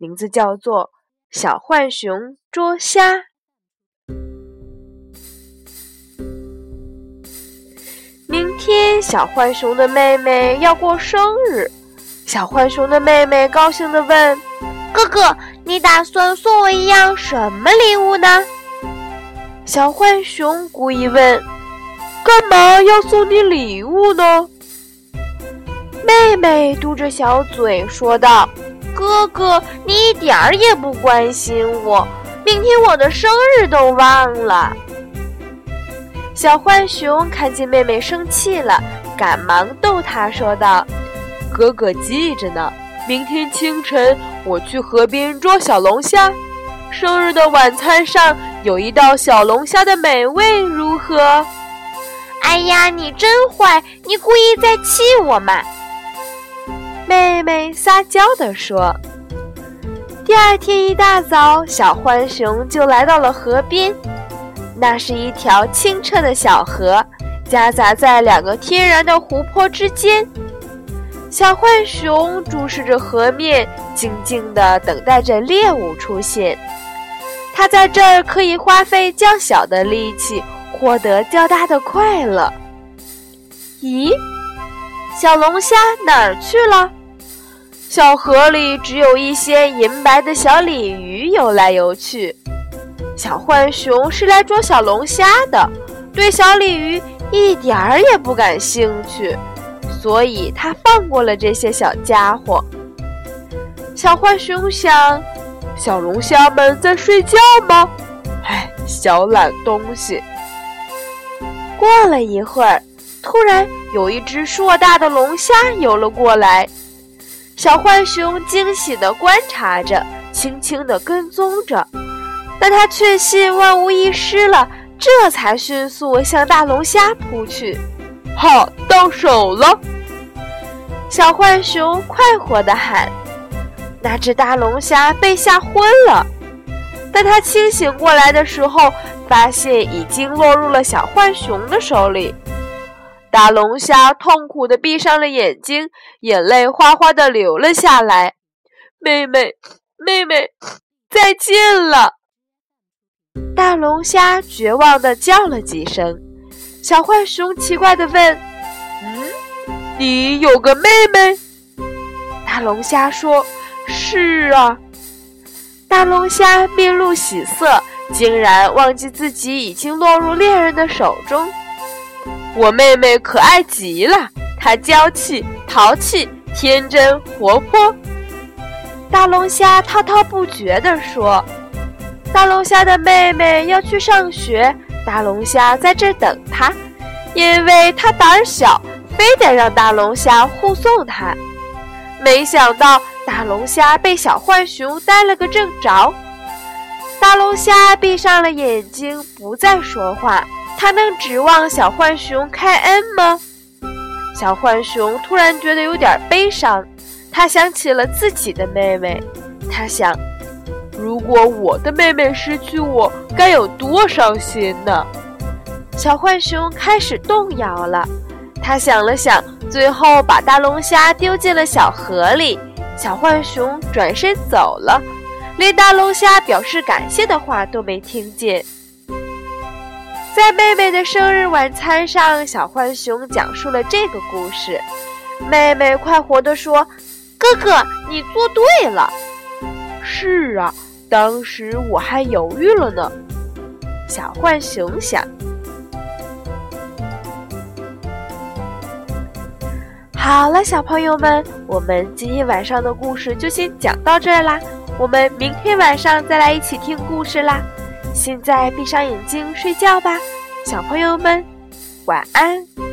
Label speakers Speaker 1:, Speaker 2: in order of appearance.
Speaker 1: 名字叫做《小浣熊捉虾》。明天，小浣熊的妹妹要过生日，小浣熊的妹妹高兴地问：“
Speaker 2: 哥哥，你打算送我一样什么礼物呢？”
Speaker 1: 小浣熊故意问：“干嘛要送你礼物呢？”妹妹嘟着小嘴说道。
Speaker 2: 哥哥，你一点儿也不关心我，明天我的生日都忘了。
Speaker 1: 小浣熊看见妹妹生气了，赶忙逗她说道：“哥哥记着呢，明天清晨我去河边捉小龙虾，生日的晚餐上有一道小龙虾的美味，如何？”
Speaker 2: 哎呀，你真坏，你故意在气我嘛！
Speaker 1: 妹妹撒娇地说：“第二天一大早，小浣熊就来到了河边。那是一条清澈的小河，夹杂在两个天然的湖泊之间。小浣熊注视着河面，静静地等待着猎物出现。它在这儿可以花费较小的力气，获得较大的快乐。咦，小龙虾哪儿去了？”小河里只有一些银白的小鲤鱼游来游去。小浣熊是来捉小龙虾的，对小鲤鱼一点儿也不感兴趣，所以它放过了这些小家伙。小浣熊想：小龙虾们在睡觉吗？哎，小懒东西。过了一会儿，突然有一只硕大的龙虾游了过来。小浣熊惊喜地观察着，轻轻地跟踪着，但他确信万无一失了，这才迅速向大龙虾扑去。好，到手了！小浣熊快活地喊。那只大龙虾被吓昏了，但他清醒过来的时候，发现已经落入了小浣熊的手里。大龙虾痛苦地闭上了眼睛，眼泪哗哗地流了下来。妹妹，妹妹，再见了！大龙虾绝望地叫了几声。小浣熊奇怪地问：“嗯，你有个妹妹？”大龙虾说：“是啊。”大龙虾面露喜色，竟然忘记自己已经落入猎人的手中。我妹妹可爱极了，她娇气、淘气、天真、活泼。大龙虾滔滔不绝地说：“大龙虾的妹妹要去上学，大龙虾在这等她，因为她胆小，非得让大龙虾护送她。没想到大龙虾被小浣熊逮了个正着，大龙虾闭上了眼睛，不再说话。”他能指望小浣熊开恩吗？小浣熊突然觉得有点悲伤，他想起了自己的妹妹。他想，如果我的妹妹失去我，该有多伤心呢？小浣熊开始动摇了。他想了想，最后把大龙虾丢进了小河里。小浣熊转身走了，连大龙虾表示感谢的话都没听见。在妹妹的生日晚餐上，小浣熊讲述了这个故事。妹妹快活地说：“
Speaker 2: 哥哥，你做对了。”“
Speaker 1: 是啊，当时我还犹豫了呢。”小浣熊想。好了，小朋友们，我们今天晚上的故事就先讲到这儿啦。我们明天晚上再来一起听故事啦。现在闭上眼睛睡觉吧，小朋友们，晚安。